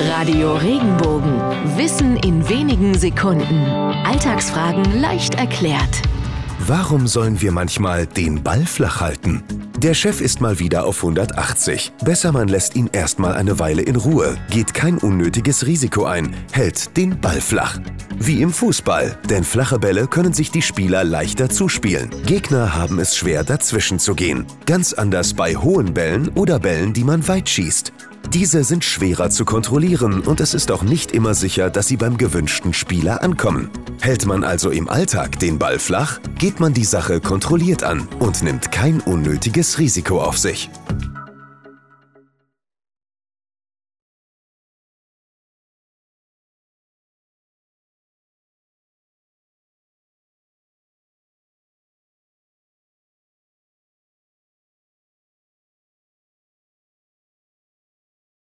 Radio Regenbogen. Wissen in wenigen Sekunden. Alltagsfragen leicht erklärt. Warum sollen wir manchmal den Ball flach halten? Der Chef ist mal wieder auf 180. Besser man lässt ihn erstmal eine Weile in Ruhe, geht kein unnötiges Risiko ein, hält den Ball flach. Wie im Fußball, denn flache Bälle können sich die Spieler leichter zuspielen. Gegner haben es schwer, dazwischen zu gehen. Ganz anders bei hohen Bällen oder Bällen, die man weit schießt. Diese sind schwerer zu kontrollieren und es ist auch nicht immer sicher, dass sie beim gewünschten Spieler ankommen. Hält man also im Alltag den Ball flach, geht man die Sache kontrolliert an und nimmt kein unnötiges Risiko auf sich.